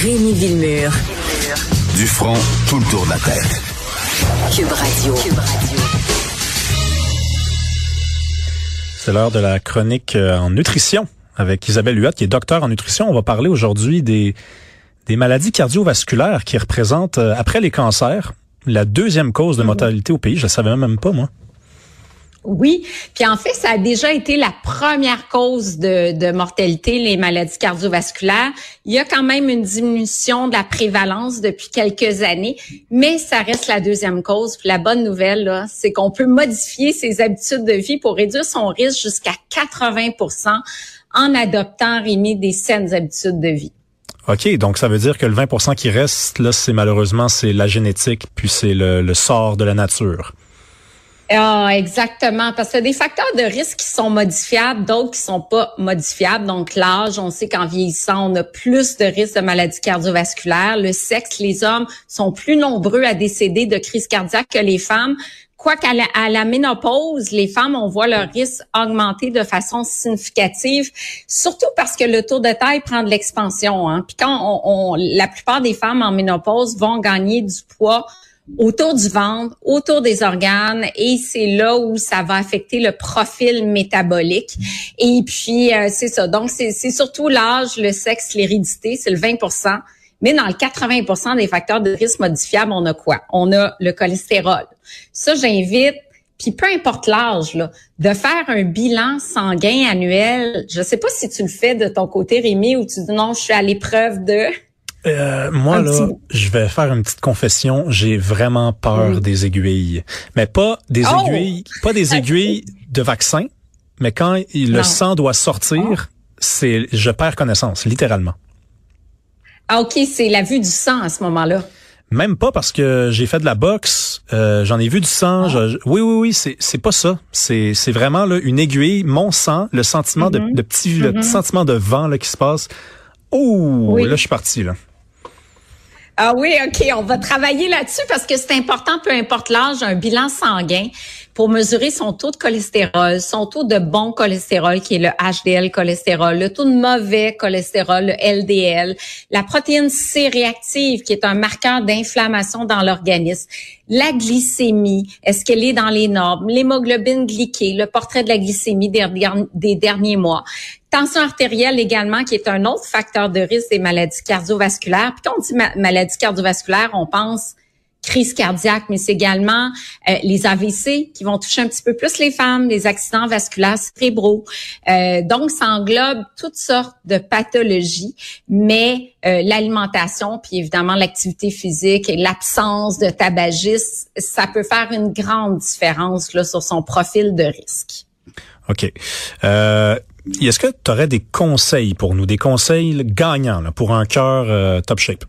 Rémi Villemur. Du front, tout le tour de la tête. Cube Radio. Cube Radio. C'est l'heure de la chronique euh, en nutrition avec Isabelle Huot, qui est docteur en nutrition. On va parler aujourd'hui des, des maladies cardiovasculaires qui représentent, euh, après les cancers, la deuxième cause de mortalité au pays. Je ne savais même pas, moi. Oui, puis en fait, ça a déjà été la première cause de, de, mortalité, les maladies cardiovasculaires. Il y a quand même une diminution de la prévalence depuis quelques années, mais ça reste la deuxième cause. Puis la bonne nouvelle, c'est qu'on peut modifier ses habitudes de vie pour réduire son risque jusqu'à 80% en adoptant, Rémi, des saines habitudes de vie. OK, donc ça veut dire que le 20% qui reste, là, c'est malheureusement, c'est la génétique, puis c'est le, le sort de la nature. Ah, exactement, parce que des facteurs de risque qui sont modifiables, d'autres qui sont pas modifiables. Donc l'âge, on sait qu'en vieillissant, on a plus de risques de maladies cardiovasculaires. Le sexe, les hommes sont plus nombreux à décéder de crise cardiaque que les femmes. Quoiqu'à la, à la ménopause, les femmes, on voit leur risque augmenter de façon significative, surtout parce que le taux de taille prend de l'expansion. Hein. Puis quand on, on, la plupart des femmes en ménopause vont gagner du poids autour du ventre, autour des organes, et c'est là où ça va affecter le profil métabolique. Et puis, euh, c'est ça. Donc, c'est surtout l'âge, le sexe, l'hérédité, c'est le 20% mais dans le 80% des facteurs de risque modifiables, on a quoi? On a le cholestérol. Ça, j'invite puis peu importe l'âge, de faire un bilan sanguin annuel. Je sais pas si tu le fais de ton côté, Rémi, ou tu dis non, je suis à l'épreuve de. Euh, moi, là, je vais faire une petite confession. J'ai vraiment peur des aiguilles. Mais pas des oh! aiguilles, pas des aiguilles de vaccin, mais quand le sang doit sortir, oh. c'est, je perds connaissance, littéralement. Ah, OK, c'est la vue du sang à ce moment-là. Même pas parce que j'ai fait de la boxe, euh, j'en ai vu du sang. Ah. oui, oui, oui, c'est c'est pas ça. C'est c'est vraiment là une aiguille, mon sang, le sentiment de, mm-hmm. petit le petit mm-hmm. sentiment de vent là qui se passe. Oh, là je suis parti là. Ah oui, OK, on va travailler là-dessus parce que c'est important, peu importe l'âge, un bilan sanguin pour mesurer son taux de cholestérol, son taux de bon cholestérol qui est le HDL cholestérol, le taux de mauvais cholestérol, le LDL, la protéine C réactive qui est un marqueur d'inflammation dans l'organisme, la glycémie, est-ce qu'elle est dans les normes, l'hémoglobine glyquée, le portrait de la glycémie des, derniers mois. Tension artérielle également, qui est un autre facteur de risque des maladies cardiovasculaires. Puis quand on dit maladie on pense crise cardiaque, mais c'est également euh, les AVC qui vont toucher un petit peu plus les femmes, les accidents vasculaires cérébraux. Euh, donc, ça englobe toutes sortes de pathologies, mais euh, l'alimentation, puis évidemment l'activité physique et l'absence de tabagisme, ça peut faire une grande différence là, sur son profil de risque. OK. Euh, Est-ce que tu aurais des conseils pour nous, des conseils gagnants là, pour un cœur top shape?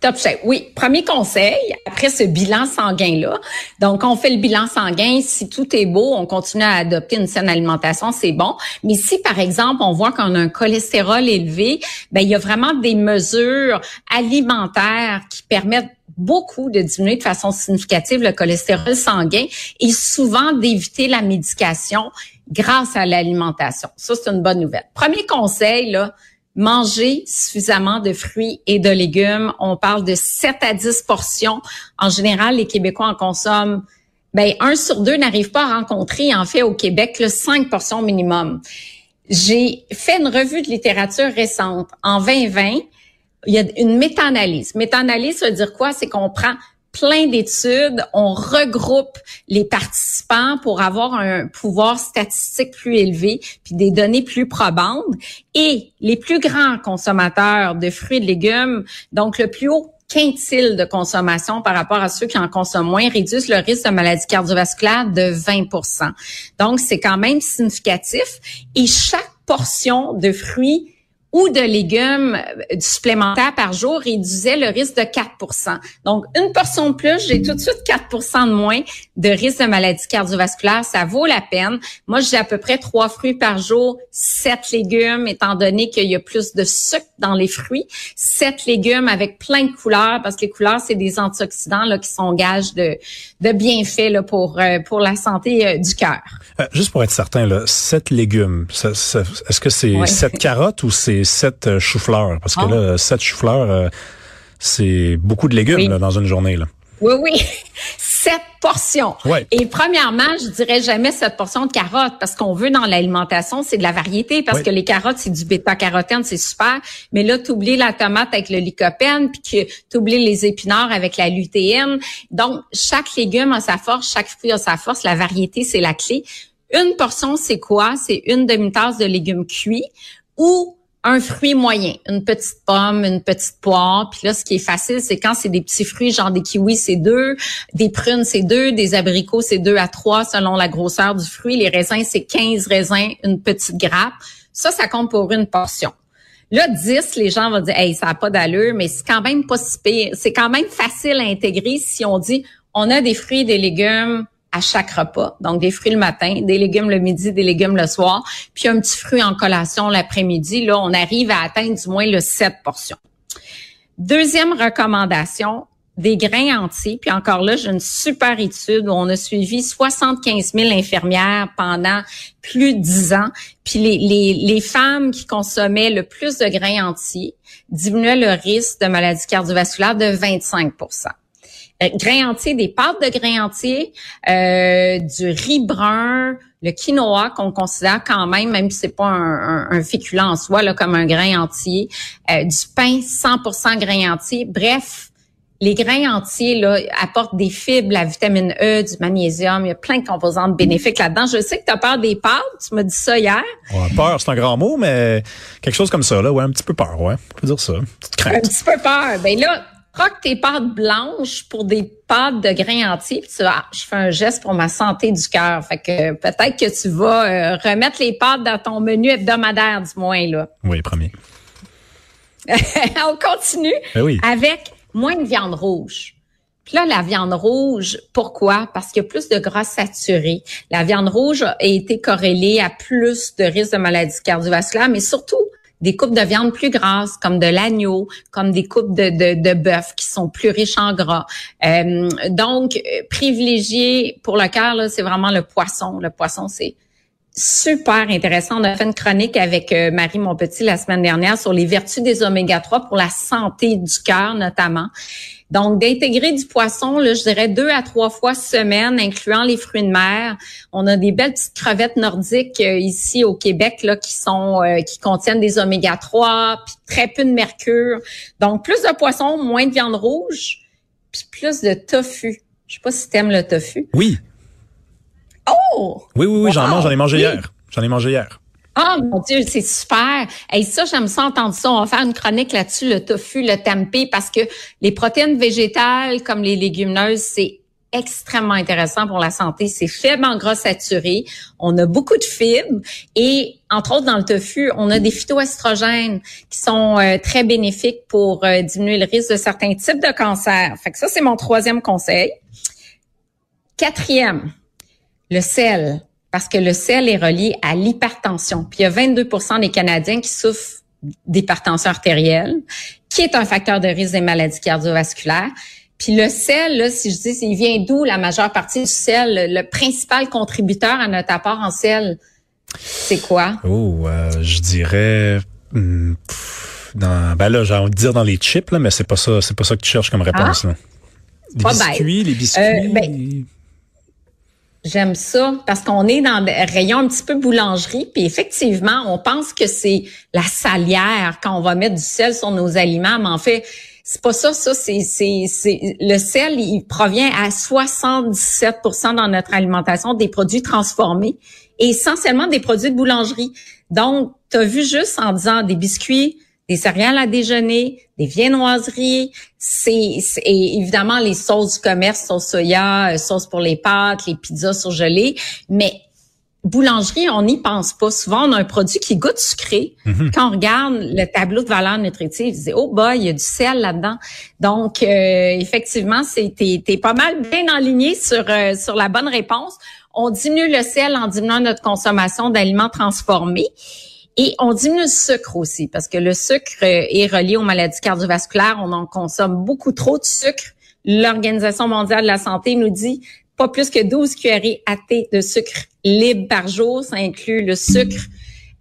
Top shape. Oui, premier conseil, après ce bilan sanguin-là. Donc, on fait le bilan sanguin. Si tout est beau, on continue à adopter une saine alimentation, c'est bon. Mais si, par exemple, on voit qu'on a un cholestérol élevé, ben, il y a vraiment des mesures alimentaires qui permettent beaucoup de diminuer de façon significative le cholestérol sanguin et souvent d'éviter la médication grâce à l'alimentation. Ça, c'est une bonne nouvelle. Premier conseil, là, manger suffisamment de fruits et de légumes. On parle de 7 à 10 portions. En général, les Québécois en consomment ben, un sur deux n'arrive pas à rencontrer, en fait, au Québec, le 5 portions minimum. J'ai fait une revue de littérature récente. En 2020, il y a une méta-analyse. Méta-analyse, ça veut dire quoi? C'est qu'on prend plein d'études, on regroupe les participants pour avoir un pouvoir statistique plus élevé, puis des données plus probantes. Et les plus grands consommateurs de fruits et de légumes, donc le plus haut quintile de consommation par rapport à ceux qui en consomment moins réduisent le risque de maladie cardiovasculaire de 20% Donc, c'est quand même significatif. Et chaque portion de fruits ou de légumes euh, supplémentaires par jour réduisait le risque de 4% Donc, une portion de plus, j'ai tout de suite 4% de moins de risque de maladie cardiovasculaire. Ça vaut la peine. Moi, j'ai à peu près trois fruits par jour, sept légumes, étant donné qu'il y a plus de sucre dans les fruits. Sept légumes avec plein de couleurs, parce que les couleurs, c'est des antioxydants là, qui sont gages de, de bienfaits là, pour, euh, pour la santé euh, du cœur. juste pour être certain, là, sept légumes, est-ce que c'est sept carottes ou c'est sept choux-fleurs. Parce que Ah. là, sept choux-fleurs, euh, c'est beaucoup de légumes Oui. là, dans une journée. Là. Oui, oui. Sept portions. Ouais. Et premièrement, je dirais jamais cette portion de carottes parce qu'on veut dans l'alimentation, c'est de la variété parce Ouais. que les carottes, c'est du bêta-carotène, c'est super. Mais là, tu oublies la tomate avec le lycopène puis que tu oublies les épinards avec la lutéine. Donc, chaque légume a sa force, chaque fruit a sa force. La variété, c'est la clé. Une portion, c'est quoi? C'est une demi-tasse de légumes cuits ou un fruit moyen, une petite pomme, une petite poire. Puis là, ce qui est facile, c'est quand c'est des petits fruits, genre des kiwis, c'est deux, des prunes, c'est deux, des abricots, c'est deux à trois selon la grosseur du fruit. Les raisins, c'est 15 raisins, une petite grappe. Ça, ça compte pour une portion. Là, 10, les gens vont dire, hey, ça n'a pas d'allure, mais c'est quand même pas si pire. C'est quand même facile à intégrer si on dit, on a des fruits des légumes à chaque repas. Donc, des fruits le matin, des légumes le midi, des légumes le soir, puis un petit fruit en collation l'après-midi. Là, on arrive à atteindre du moins le 7 portions. Deuxième recommandation, des grains entiers. Puis encore là, j'ai une super étude où on a suivi 75 000 infirmières pendant plus de 10 ans. Puis les, les, les femmes qui consommaient le plus de grains entiers diminuaient le risque de maladie cardiovasculaire de 25 euh, grains entiers, des pâtes de grains entiers, euh, du riz brun, le quinoa qu'on considère quand même, même si c'est pas un, un, un féculent en soi, là, comme un grain entier, euh, du pain 100% grain entier. Bref, les grains entiers là, apportent des fibres, la vitamine E, du magnésium. Il y a plein de composantes bénéfiques là-dedans. Je sais que tu as peur des pâtes. Tu m'as dit ça hier. Ouais, peur, c'est un grand mot, mais quelque chose comme ça, là, ouais, un petit peu peur, ouais. On peut dire ça. Petite Un petit peu peur. Ben là, troque tes pâtes blanches pour des pâtes de grains entiers. Puis tu vas, ah, je fais un geste pour ma santé du cœur. Fait que peut-être que tu vas euh, remettre les pâtes dans ton menu hebdomadaire, du moins là. Oui, premier. On continue Ben oui. avec moins de viande rouge. Puis là, la viande rouge, pourquoi? Parce qu'il y a plus de gras saturé. La viande rouge a été corrélée à plus de risques de maladies cardiovasculaires, mais surtout des coupes de viande plus grasses, comme de l'agneau, comme des coupes de, de, de bœuf qui sont plus riches en gras. Euh, donc, euh, privilégié pour le cœur, c'est vraiment le poisson. Le poisson, c'est super intéressant. On a fait une chronique avec euh, Marie Monpetit la semaine dernière sur les vertus des oméga 3 pour la santé du cœur notamment. Donc, d'intégrer du poisson, là, je dirais deux à trois fois semaine, incluant les fruits de mer. On a des belles petites crevettes nordiques euh, ici au Québec là, qui sont euh, qui contiennent des oméga 3, puis très peu de mercure. Donc, plus de poisson, moins de viande rouge, puis plus de tofu. Je sais pas si tu aimes le tofu. Oui. Oh! Oui, oui, oui, j'en mange, j'en ai mangé Oui. hier. J'en ai mangé hier. Ah mon Dieu, c'est super. Et ça, j'aime ça entendre ça. On va faire une chronique là-dessus, le tofu, le tempeh, parce que les protéines végétales comme les légumineuses, c'est extrêmement intéressant pour la santé. C'est faible en gras saturé. On a beaucoup de fibres et entre autres dans le tofu, on a des phytoestrogènes qui sont euh, très bénéfiques pour euh, diminuer le risque de certains types de cancers. Fait que ça, c'est mon troisième conseil. Quatrième, le sel, parce que le sel est relié à l'hypertension. Puis il y a 22% des Canadiens qui souffrent d'hypertension artérielle, qui est un facteur de risque des maladies cardiovasculaires. Puis le sel, là, si je dis, il vient d'où la majeure partie du sel? Le, principal contributeur à notre apport en sel, c'est quoi? Oh, euh, je dirais. hum, pff, dans, ben là, j'ai envie de dire dans les chips, là, mais c'est pas ça, c'est pas ça que tu cherches comme réponse. Là. Les Ah! Pas bête. biscuits, les biscuits. Euh, ben, J'aime ça parce qu'on est dans des rayons un petit peu boulangerie, puis effectivement, on pense que c'est la salière quand on va mettre du sel sur nos aliments, mais en fait, c'est pas ça. Ça, c'est le sel, il provient à 77% dans notre alimentation des produits transformés et essentiellement des produits de boulangerie. Donc, tu as vu juste en disant des biscuits, des céréales à déjeuner, des viennoiseries, c'est c'est- et évidemment les sauces du commerce, sauce soya, euh, sauce pour les pâtes, les pizzas surgelées, mais boulangerie, on n'y pense pas. Souvent, on a un produit qui goûte sucré. Quand on regarde le tableau de valeur nutritive, on se dit, oh bah, il y a du sel là-dedans. Donc, euh, effectivement, c'est t'es, t'es pas mal bien enligné sur euh, sur la bonne réponse. On diminue le sel en diminuant notre consommation d'aliments transformés. Et on diminue le sucre aussi, parce que le sucre euh, est relié aux maladies cardiovasculaires. On en consomme beaucoup trop de sucre. L'Organisation mondiale de la santé nous dit pas plus que 12 cuillerées à thé de sucre libre par jour. Ça inclut le sucre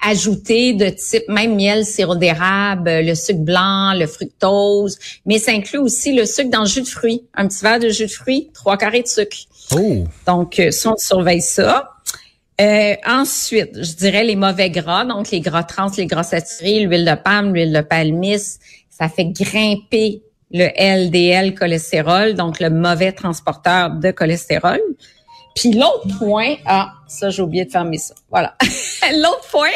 ajoutés de type même miel, sirop d'érable, le sucre blanc, le fructose, mais ça inclut aussi le sucre dans le jus de fruits. Un petit verre de jus de fruits, trois carrés de sucre. Oh. Donc, euh, ça, on surveille ça. Euh, ensuite, je dirais les mauvais gras, donc les gras trans, les gras saturés, l'huile de palme, l'huile de palmiste, ça fait grimper le LDL cholestérol, donc le mauvais transporteur de cholestérol. Puis l'autre point, ah, ça j'ai oublié de fermer ça. Voilà. l'autre point,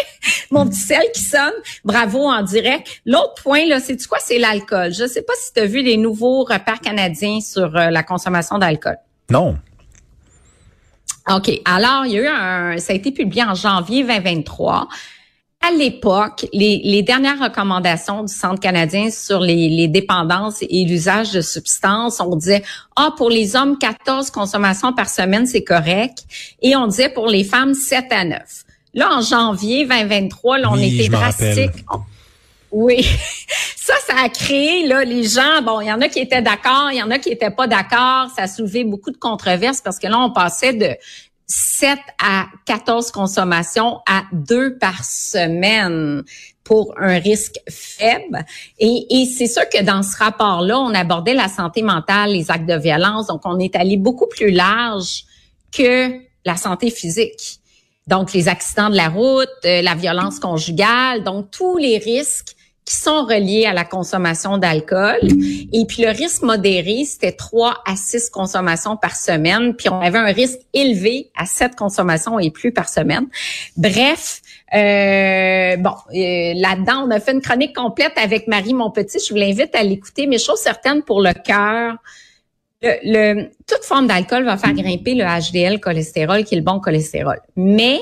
mon petit sel qui sonne, bravo en direct. L'autre point là, c'est quoi? C'est l'alcool. Je sais pas si tu as vu les nouveaux repères canadiens sur euh, la consommation d'alcool. Non. OK. Alors, il y a eu un, ça a été publié en janvier 2023 à l'époque, les, dernières recommandations du Centre canadien sur les, dépendances et l'usage de substances, on disait, ah, pour les hommes, 14 consommations par semaine, c'est correct. Et on disait pour les femmes, 7 à 9. Là, en janvier 2023, là, on était drastique. Oui, ça, ça a créé là les gens. Bon, il y en a qui étaient d'accord, il y en a qui étaient pas d'accord. Ça a soulevé beaucoup de controverses parce que là, on passait de 7 à 14 consommations à 2 par semaine pour un risque faible. Et, et c'est sûr que dans ce rapport-là, on abordait la santé mentale, les actes de violence. Donc, on est allé beaucoup plus large que la santé physique. Donc, les accidents de la route, euh, la violence conjugale, donc tous les risques qui sont reliés à la consommation d'alcool. Et puis le risque modéré, c'était 3 à 6 consommations par semaine. Puis on avait un risque élevé à 7 consommations et plus par semaine. Bref, euh, bon, euh, là-dedans, on a fait une chronique complète avec Marie Monpetit. Je vous l'invite à l'écouter. Mais chose certaine pour le cœur, le, toute forme d'alcool va faire grimper le HDL cholestérol, qui est le bon cholestérol. Mais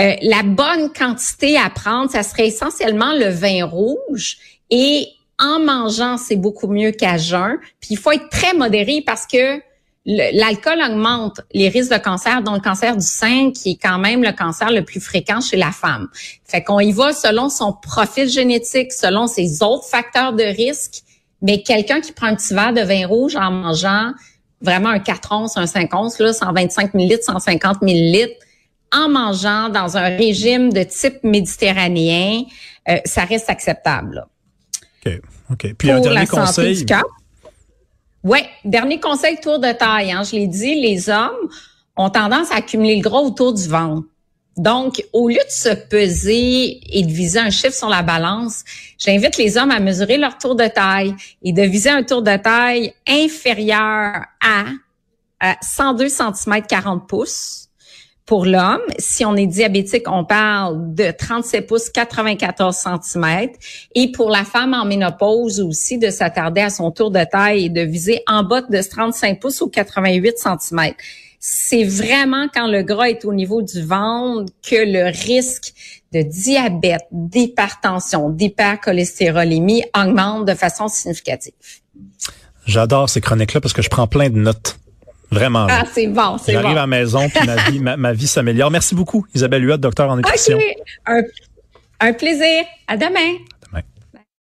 euh, la bonne quantité à prendre, ça serait essentiellement le vin rouge et en mangeant, c'est beaucoup mieux qu'à jeun. Puis il faut être très modéré parce que l'alcool augmente les risques de cancer, dont le cancer du sein, qui est quand même le cancer le plus fréquent chez la femme. Fait qu'on y va selon son profil génétique, selon ses autres facteurs de risque. Mais quelqu'un qui prend un petit verre de vin rouge en mangeant vraiment un 4 onces, un 5 onces, là, 125 millilitres, 150 millilitres, en mangeant dans un régime de type méditerranéen, euh, ça reste acceptable. OK. OK. Puis un dernier conseil. Oui, dernier conseil tour de taille. Hein, je l'ai dit, les hommes ont tendance à accumuler le gros autour du ventre. Donc, au lieu de se peser et de viser un chiffre sur la balance, j'invite les hommes à mesurer leur tour de taille et de viser un tour de taille inférieur à, à 102 cm 40 pouces pour l'homme, si on est diabétique, on parle de 37 pouces, 94 cm. Et pour la femme en ménopause aussi, de s'attarder à son tour de taille et de viser en bas de 35 pouces ou 88 cm. C'est vraiment quand le gras est au niveau du ventre que le risque de diabète, d'hypertension, d'hypercholestérolémie augmente de façon significative. J'adore ces chroniques-là parce que je prends plein de notes. Vraiment. Ah, c'est bon, c'est bon. J'arrive à la maison, puis ma vie, ma, vie s'améliore. Merci beaucoup, Isabelle Huot, docteur en nutrition. Un, un plaisir. À demain.